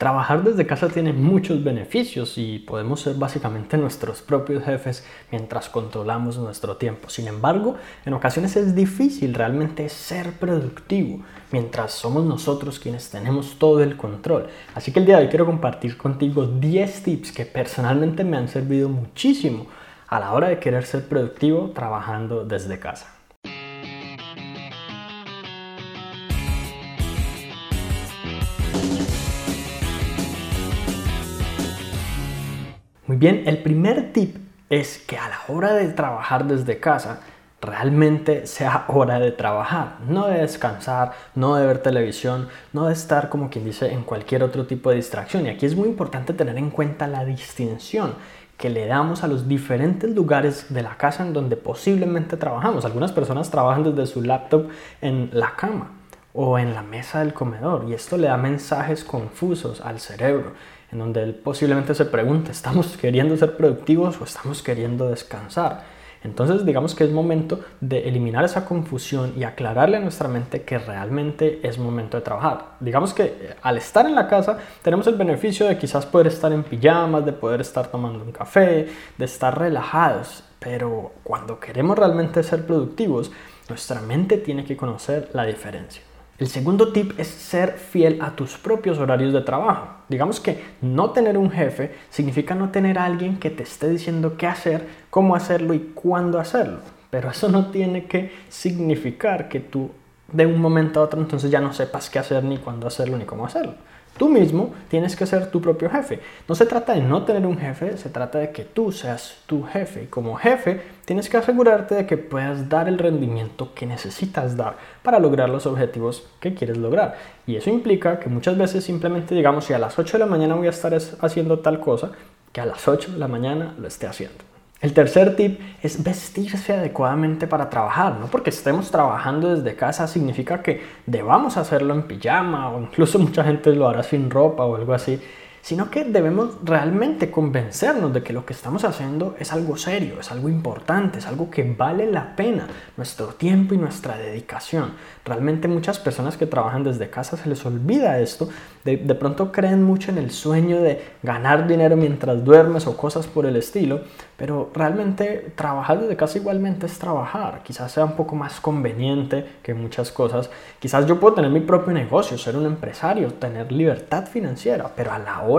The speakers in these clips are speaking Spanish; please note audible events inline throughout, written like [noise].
Trabajar desde casa tiene muchos beneficios y podemos ser básicamente nuestros propios jefes mientras controlamos nuestro tiempo. Sin embargo, en ocasiones es difícil realmente ser productivo mientras somos nosotros quienes tenemos todo el control. Así que el día de hoy quiero compartir contigo 10 tips que personalmente me han servido muchísimo a la hora de querer ser productivo trabajando desde casa. Bien, el primer tip es que a la hora de trabajar desde casa, realmente sea hora de trabajar, no de descansar, no de ver televisión, no de estar como quien dice en cualquier otro tipo de distracción. Y aquí es muy importante tener en cuenta la distinción que le damos a los diferentes lugares de la casa en donde posiblemente trabajamos. Algunas personas trabajan desde su laptop en la cama o en la mesa del comedor y esto le da mensajes confusos al cerebro en donde él posiblemente se pregunte, ¿estamos queriendo ser productivos o estamos queriendo descansar? Entonces digamos que es momento de eliminar esa confusión y aclararle a nuestra mente que realmente es momento de trabajar. Digamos que eh, al estar en la casa tenemos el beneficio de quizás poder estar en pijamas, de poder estar tomando un café, de estar relajados, pero cuando queremos realmente ser productivos, nuestra mente tiene que conocer la diferencia. El segundo tip es ser fiel a tus propios horarios de trabajo. Digamos que no tener un jefe significa no tener a alguien que te esté diciendo qué hacer, cómo hacerlo y cuándo hacerlo. Pero eso no tiene que significar que tú de un momento a otro entonces ya no sepas qué hacer ni cuándo hacerlo ni cómo hacerlo. Tú mismo tienes que ser tu propio jefe. No se trata de no tener un jefe, se trata de que tú seas tu jefe. Y como jefe tienes que asegurarte de que puedas dar el rendimiento que necesitas dar para lograr los objetivos que quieres lograr. Y eso implica que muchas veces simplemente digamos si a las 8 de la mañana voy a estar haciendo tal cosa, que a las 8 de la mañana lo esté haciendo. El tercer tip es vestirse adecuadamente para trabajar. No porque estemos trabajando desde casa significa que debamos hacerlo en pijama o incluso mucha gente lo hará sin ropa o algo así sino que debemos realmente convencernos de que lo que estamos haciendo es algo serio, es algo importante, es algo que vale la pena, nuestro tiempo y nuestra dedicación. Realmente muchas personas que trabajan desde casa se les olvida esto, de, pronto creen mucho en el sueño de ganar dinero mientras duermes o cosas por el estilo, pero realmente trabajar desde casa igualmente es trabajar, quizás sea un poco más conveniente que muchas cosas, quizás yo puedo tener mi propio negocio, ser un empresario, tener libertad financiera, pero a la hora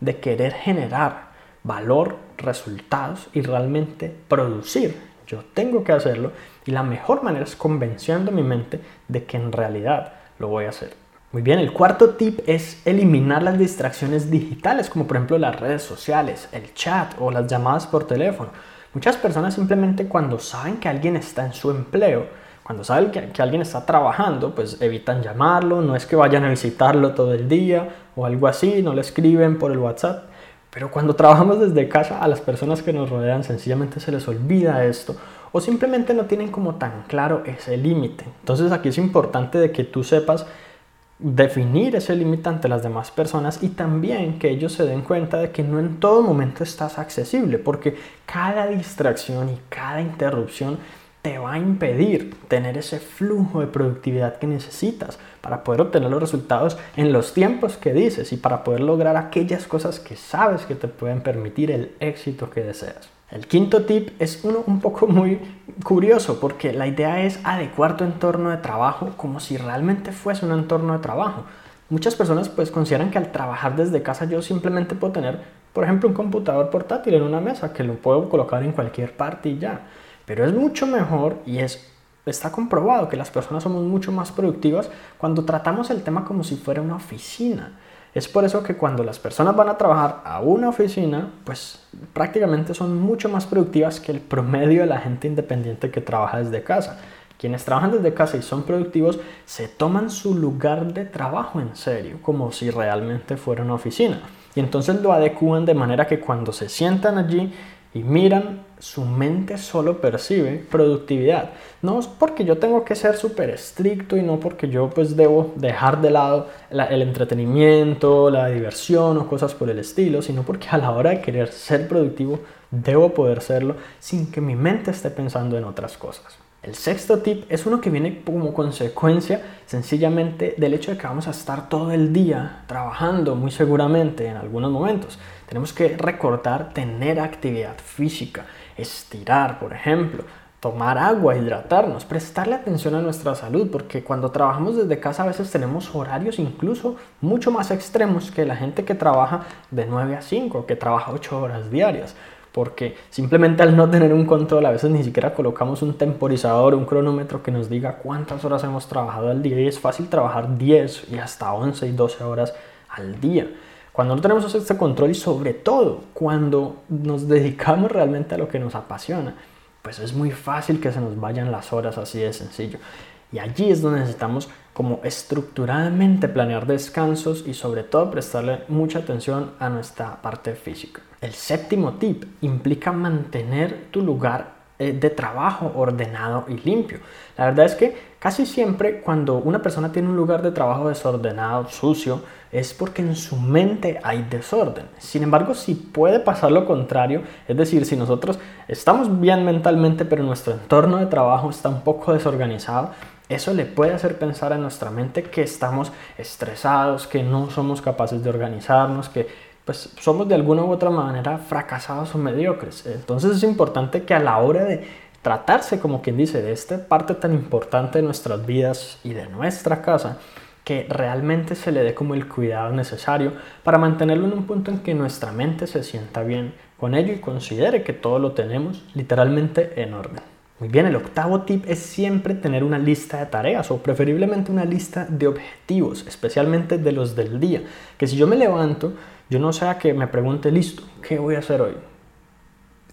de querer generar valor, resultados y realmente producir. Yo tengo que hacerlo y la mejor manera es convenciendo mi mente de que en realidad lo voy a hacer. Muy bien, el cuarto tip es eliminar las distracciones digitales, como por ejemplo las redes sociales, el chat o las llamadas por teléfono. Muchas personas simplemente cuando saben que alguien está en su empleo, cuando saben que, alguien está trabajando, pues evitan llamarlo, no es que vayan a visitarlo todo el día o algo así, no le escriben por el WhatsApp. Pero cuando [laughs] trabajamos desde casa, a las personas que nos rodean sencillamente se les olvida esto o simplemente no tienen como tan claro ese límite. Entonces aquí es importante de que tú sepas definir ese límite ante las demás personas y también que ellos se den cuenta de que no en todo momento estás accesible, porque cada distracción y cada interrupción te va a impedir tener ese flujo de productividad que necesitas para poder obtener los resultados en los tiempos que dices y para poder lograr aquellas cosas que sabes que te pueden permitir el éxito que deseas. El quinto tip es uno un poco muy curioso porque la idea es adecuar tu entorno de trabajo como si realmente fuese un entorno de trabajo. Muchas personas pues consideran que al trabajar desde casa yo simplemente puedo tener, por ejemplo, un computador portátil en una mesa que lo puedo colocar en cualquier parte y ya. Pero es mucho mejor y es, está comprobado que las personas somos mucho más productivas cuando tratamos el tema como si fuera una oficina. Es por eso que cuando las personas van a trabajar a una oficina, pues prácticamente son mucho más productivas que el promedio de la gente independiente que trabaja desde casa. Quienes trabajan desde casa y son productivos se toman su lugar de trabajo en serio, como si realmente fuera una oficina. Y entonces lo adecúan de manera que cuando se sientan allí y miran, su mente solo percibe productividad. No es porque yo tengo que ser súper estricto y no porque yo pues debo dejar de lado el entretenimiento, la diversión o cosas por el estilo, sino porque a la hora de querer ser productivo debo poder serlo sin que mi mente esté pensando en otras cosas. El sexto tip es uno que viene como consecuencia sencillamente del hecho de que vamos a estar todo el día trabajando muy seguramente en algunos momentos. Tenemos que recordar tener actividad física, estirar, por ejemplo, tomar agua, hidratarnos, prestarle atención a nuestra salud, porque cuando trabajamos desde casa a veces tenemos horarios incluso mucho más extremos que la gente que trabaja de 9 a 5, que trabaja 8 horas diarias porque simplemente al no tener un control a veces ni siquiera colocamos un temporizador, un cronómetro que nos diga cuántas horas hemos trabajado al día y es fácil trabajar 10 y hasta 11 y 12 horas al día. Cuando no tenemos este control y sobre todo cuando nos dedicamos realmente a lo que nos apasiona, pues es muy fácil que se nos vayan las horas así de sencillo. Y allí es donde necesitamos como estructuradamente planear descansos y sobre todo prestarle mucha atención a nuestra parte física. El séptimo tip implica mantener tu lugar eh, de trabajo ordenado y limpio. La verdad es que casi siempre cuando una persona tiene un lugar de trabajo desordenado, sucio, es porque en su mente hay desorden. Sin embargo, si puede pasar lo contrario, es decir, si nosotros estamos bien mentalmente, pero nuestro entorno de trabajo está un poco desorganizado, eso le puede hacer pensar a nuestra mente que estamos estresados, que no somos capaces de organizarnos, que pues somos de alguna u otra manera fracasados o mediocres. Entonces es importante que a la hora de tratarse, como quien dice, de esta parte tan importante de nuestras vidas y de nuestra casa, que realmente se le dé como el cuidado necesario para mantenerlo en un punto en que nuestra mente se sienta bien con ello y considere que todo lo tenemos literalmente en orden. Muy bien, el octavo tip es siempre tener una lista de tareas o preferiblemente una lista de objetivos, especialmente de los del día. Que si yo me levanto, yo no sea que me pregunte, listo, ¿qué voy a hacer hoy?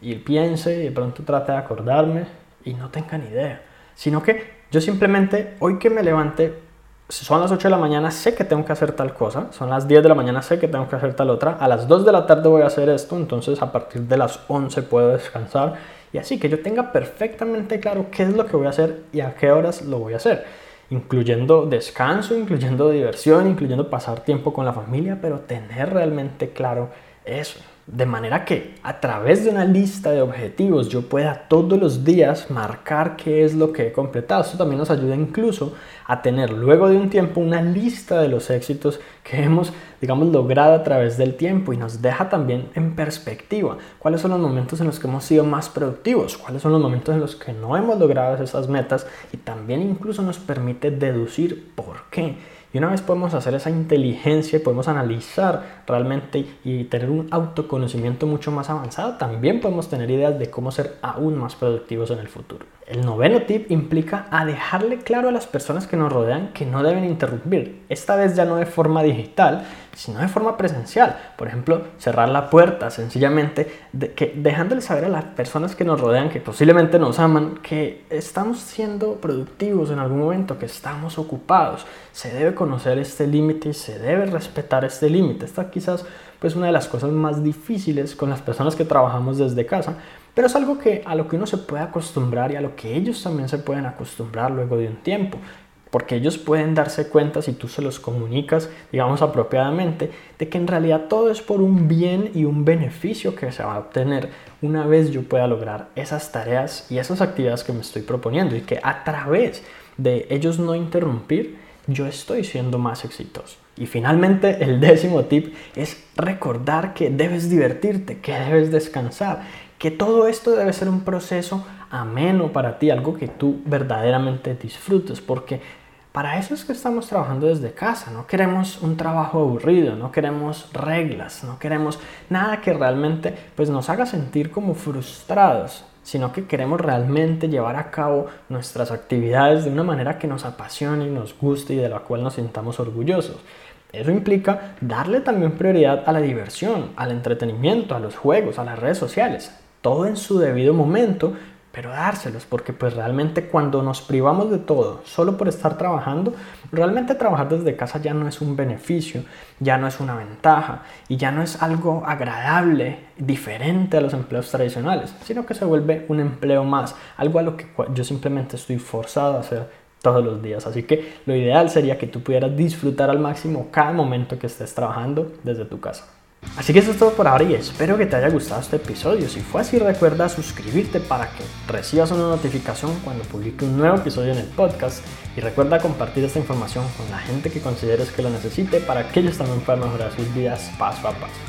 Y piense y de pronto trate de acordarme y no tenga ni idea. Sino que yo simplemente, hoy que me levante, son las 8 de la mañana, sé que tengo que hacer tal cosa, son las 10 de la mañana, sé que tengo que hacer tal otra, a las 2 de la tarde voy a hacer esto, entonces a partir de las 11 puedo descansar y así que yo tenga perfectamente claro qué es lo que voy a hacer y a qué horas lo voy a hacer, incluyendo descanso, incluyendo diversión, incluyendo pasar tiempo con la familia, pero tener realmente claro eso. De manera que a través de una lista de objetivos yo pueda todos los días marcar qué es lo que he completado. Esto también nos ayuda incluso a tener luego de un tiempo una lista de los éxitos que hemos, digamos, logrado a través del tiempo y nos deja también en perspectiva cuáles son los momentos en los que hemos sido más productivos, cuáles son los momentos en los que no hemos logrado esas metas y también incluso nos permite deducir por qué. Y una vez podemos hacer esa inteligencia y podemos analizar realmente y tener un autoconocimiento mucho más avanzado, también podemos tener ideas de cómo ser aún más productivos en el futuro. El noveno tip implica a dejarle claro a las personas que nos rodean que no deben interrumpir, esta vez ya no de forma digital, sino de forma presencial. Por ejemplo, cerrar la puerta, sencillamente de, que, dejándole saber a las personas que nos rodean, que posiblemente nos aman, que estamos siendo productivos en algún momento, que estamos ocupados. Se debe conocer este límite y se debe respetar este límite. Esta quizás pues una de las cosas más difíciles con las personas que trabajamos desde casa, pero es algo que a lo que uno se puede acostumbrar y a lo que ellos también se pueden acostumbrar luego de un tiempo. Porque ellos pueden darse cuenta si tú se los comunicas, digamos, apropiadamente, de que en realidad todo es por un bien y un beneficio que se va a obtener una vez yo pueda lograr esas tareas y esas actividades que me estoy proponiendo y que a través de ellos no interrumpir, yo estoy siendo más exitoso. Y finalmente, el décimo tip es recordar que debes divertirte, que debes descansar, que todo esto debe ser un proceso ameno para ti, algo que tú verdaderamente disfrutes, porque para eso es que estamos trabajando desde casa, no queremos un trabajo aburrido, no queremos reglas, no queremos nada que realmente pues nos haga sentir como frustrados, sino que queremos realmente llevar a cabo nuestras actividades de una manera que nos apasione y nos guste y de la cual nos sintamos orgullosos. Eso implica darle también prioridad a la diversión, al entretenimiento, a los juegos, a las redes sociales todo en su debido momento, pero dárselos, porque pues realmente cuando nos privamos de todo solo por estar trabajando, realmente trabajar desde casa ya no es un beneficio, ya no es una ventaja y ya no es algo agradable, diferente a los empleos tradicionales, sino que se vuelve un empleo más, algo a lo que yo simplemente estoy forzado a hacer todos los días. Así que lo ideal sería que tú pudieras disfrutar al máximo cada momento que estés trabajando desde tu casa. Así que eso es todo por ahora y espero que te haya gustado este episodio. Si fue así, recuerda suscribirte para que recibas una notificación cuando publique un nuevo episodio en el podcast y recuerda compartir esta información con la gente que consideres que lo necesite para que ellos también puedan mejorar sus vidas paso a paso.